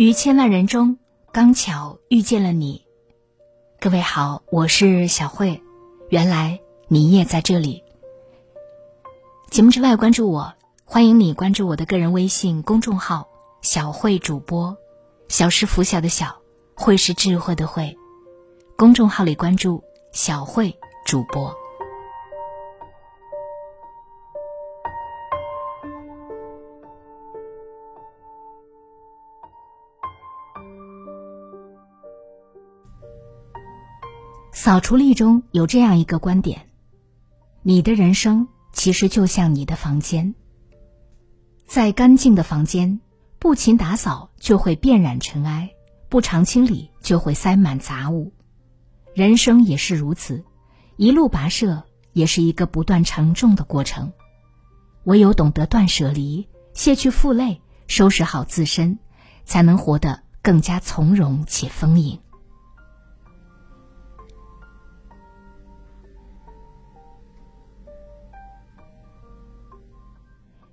于千万人中，刚巧遇见了你。各位好，我是小慧。原来你也在这里。节目之外，关注我，欢迎你关注我的个人微信公众号“小慧主播”。小是拂晓的小，慧是智慧的慧。公众号里关注“小慧主播”。扫除力中有这样一个观点：你的人生其实就像你的房间，在干净的房间，不勤打扫就会遍染尘埃，不常清理就会塞满杂物。人生也是如此，一路跋涉也是一个不断沉重的过程。唯有懂得断舍离，卸去负累，收拾好自身，才能活得更加从容且丰盈。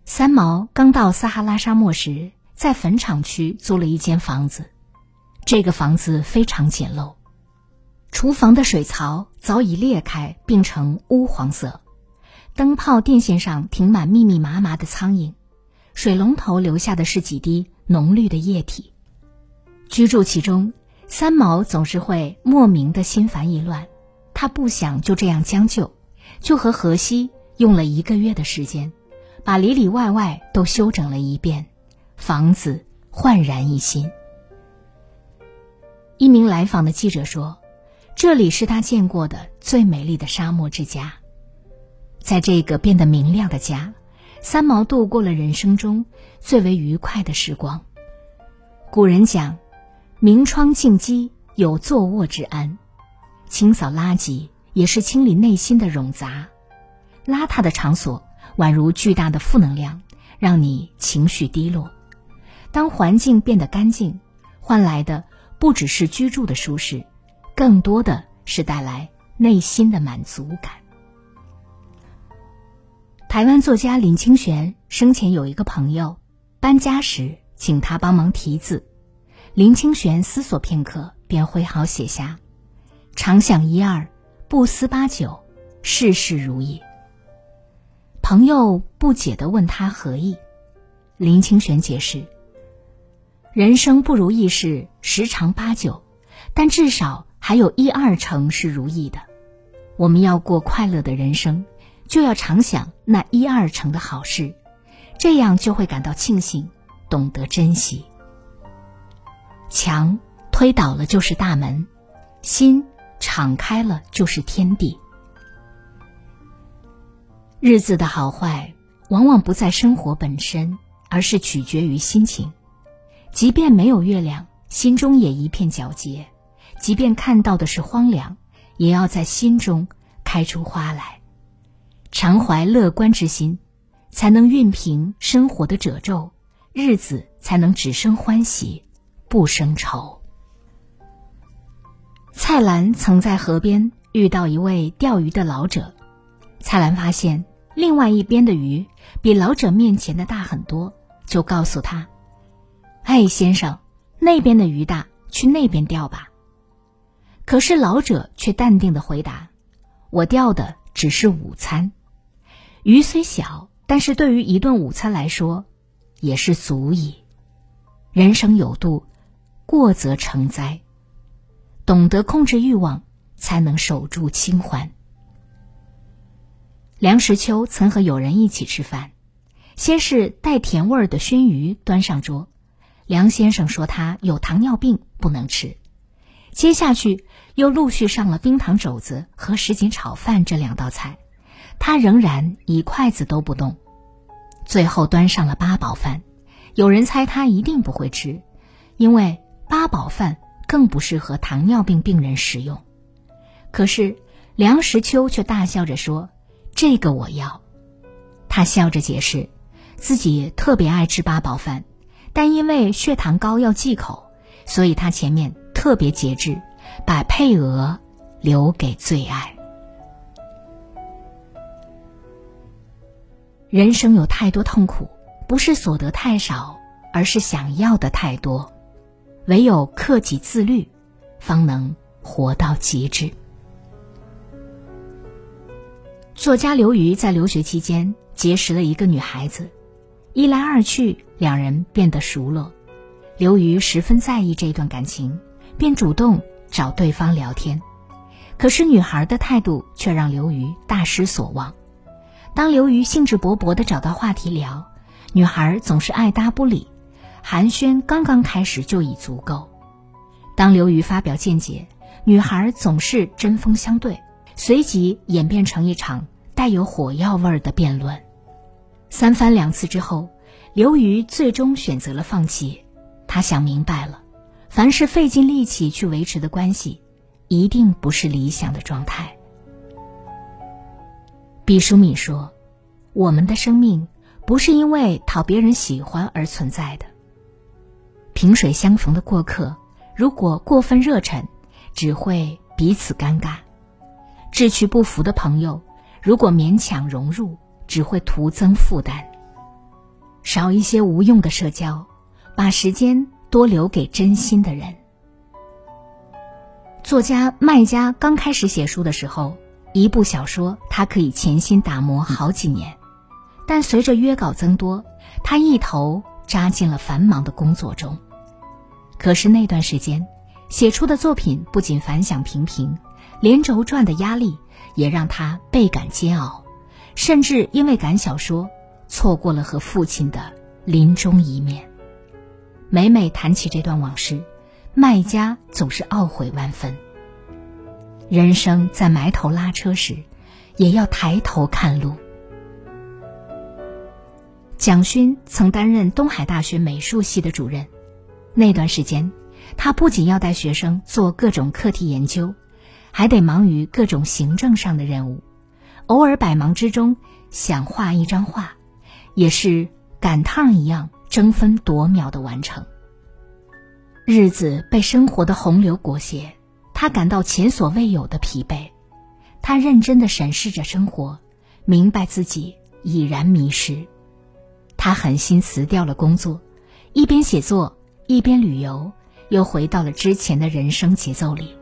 三毛刚到撒哈拉沙漠时，在坟场区租了一间房子。这个房子非常简陋，厨房的水槽早已裂开，并成乌黄色；灯泡电线上停满密密麻麻的苍蝇，水龙头留下的是几滴浓绿的液体。居住其中，三毛总是会莫名的心烦意乱。他不想就这样将就，就和荷西用了一个月的时间。把里里外外都修整了一遍，房子焕然一新。一名来访的记者说：“这里是他见过的最美丽的沙漠之家。”在这个变得明亮的家，三毛度过了人生中最为愉快的时光。古人讲：“明窗净几，有坐卧之安。”清扫垃圾也是清理内心的冗杂，邋遢的场所。宛如巨大的负能量，让你情绪低落。当环境变得干净，换来的不只是居住的舒适，更多的是带来内心的满足感。台湾作家林清玄生前有一个朋友，搬家时请他帮忙题字，林清玄思索片刻，便挥毫写下：“常想一二，不思八九，事事如意。”朋友不解的问他何意，林清玄解释：“人生不如意事十常八九，但至少还有一二成是如意的。我们要过快乐的人生，就要常想那一二成的好事，这样就会感到庆幸，懂得珍惜。墙推倒了就是大门，心敞开了就是天地。”日子的好坏，往往不在生活本身，而是取决于心情。即便没有月亮，心中也一片皎洁；即便看到的是荒凉，也要在心中开出花来。常怀乐观之心，才能熨平生活的褶皱，日子才能只生欢喜，不生愁。蔡澜曾在河边遇到一位钓鱼的老者。蔡澜发现另外一边的鱼比老者面前的大很多，就告诉他：“哎，先生，那边的鱼大，去那边钓吧。”可是老者却淡定的回答：“我钓的只是午餐，鱼虽小，但是对于一顿午餐来说，也是足矣。人生有度，过则成灾。懂得控制欲望，才能守住清欢。”梁实秋曾和友人一起吃饭，先是带甜味儿的熏鱼端上桌，梁先生说他有糖尿病不能吃，接下去又陆续上了冰糖肘子和什锦炒饭这两道菜，他仍然一筷子都不动，最后端上了八宝饭，有人猜他一定不会吃，因为八宝饭更不适合糖尿病病人食用，可是梁实秋却大笑着说。这个我要，他笑着解释，自己特别爱吃八宝饭，但因为血糖高要忌口，所以他前面特别节制，把配额留给最爱。人生有太多痛苦，不是所得太少，而是想要的太多。唯有克己自律，方能活到极致。作家刘瑜在留学期间结识了一个女孩子，一来二去，两人变得熟络。刘瑜十分在意这段感情，便主动找对方聊天。可是女孩的态度却让刘瑜大失所望。当刘瑜兴致勃勃地找到话题聊，女孩总是爱搭不理，寒暄刚刚开始就已足够。当刘瑜发表见解，女孩总是针锋相对。随即演变成一场带有火药味儿的辩论，三番两次之后，刘瑜最终选择了放弃。他想明白了，凡是费尽力气去维持的关系，一定不是理想的状态。毕淑敏说：“我们的生命不是因为讨别人喜欢而存在的。萍水相逢的过客，如果过分热忱，只会彼此尴尬。”志趣不符的朋友，如果勉强融入，只会徒增负担。少一些无用的社交，把时间多留给真心的人。作家麦家刚开始写书的时候，一部小说他可以潜心打磨好几年，但随着约稿增多，他一头扎进了繁忙的工作中。可是那段时间，写出的作品不仅反响平平。连轴转的压力也让他倍感煎熬，甚至因为赶小说，错过了和父亲的临终一面。每每谈起这段往事，麦家总是懊悔万分。人生在埋头拉车时，也要抬头看路。蒋勋曾担任东海大学美术系的主任，那段时间，他不仅要带学生做各种课题研究。还得忙于各种行政上的任务，偶尔百忙之中想画一张画，也是赶趟一样争分夺秒的完成。日子被生活的洪流裹挟，他感到前所未有的疲惫。他认真的审视着生活，明白自己已然迷失。他狠心辞掉了工作，一边写作一边旅游，又回到了之前的人生节奏里。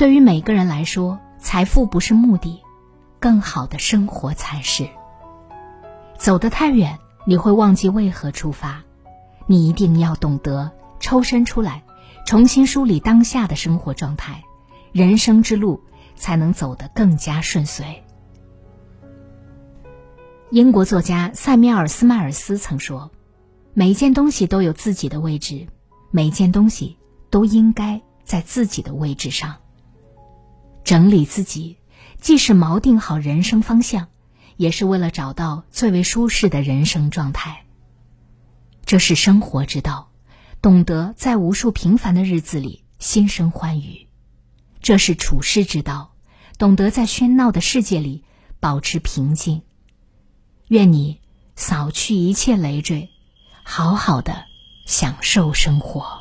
对于每个人来说，财富不是目的，更好的生活才是。走得太远，你会忘记为何出发。你一定要懂得抽身出来，重新梳理当下的生活状态，人生之路才能走得更加顺遂。英国作家塞缪尔斯迈尔斯曾说：“每一件东西都有自己的位置，每一件东西都应该在自己的位置上。”整理自己，既是锚定好人生方向，也是为了找到最为舒适的人生状态。这是生活之道，懂得在无数平凡的日子里心生欢愉；这是处世之道，懂得在喧闹的世界里保持平静。愿你扫去一切累赘，好好的享受生活。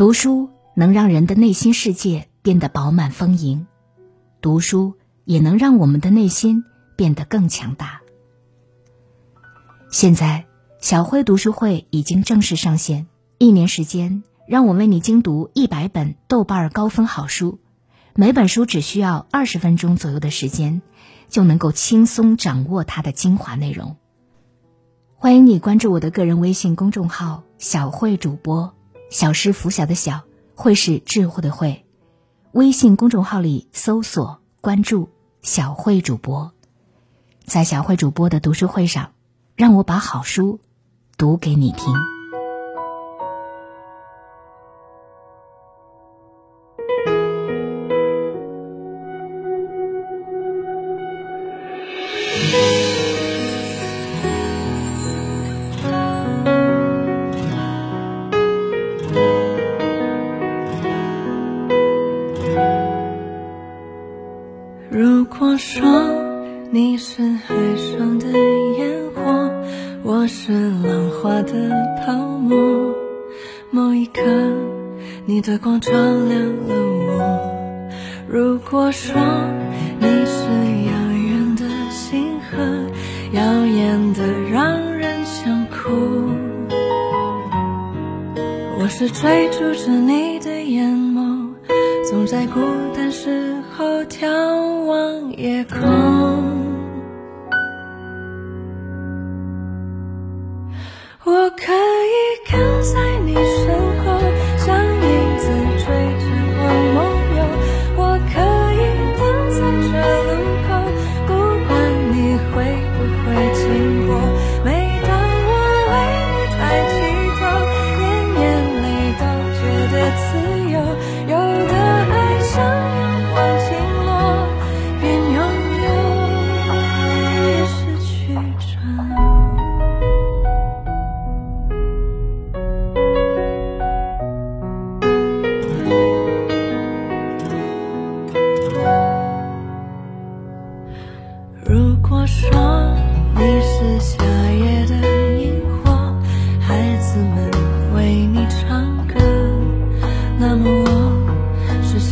读书能让人的内心世界变得饱满丰盈，读书也能让我们的内心变得更强大。现在，小慧读书会已经正式上线，一年时间，让我为你精读一百本豆瓣高分好书，每本书只需要二十分钟左右的时间，就能够轻松掌握它的精华内容。欢迎你关注我的个人微信公众号“小慧主播”。小诗拂晓的小，会是智慧的慧。微信公众号里搜索关注小慧主播，在小慧主播的读书会上，让我把好书读给你听。照亮了我。如果说你是遥远的星河，耀眼的让人想哭。我是追逐着你的眼眸，总在孤单时候眺望夜空。我可以看。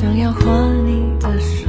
想要画你的手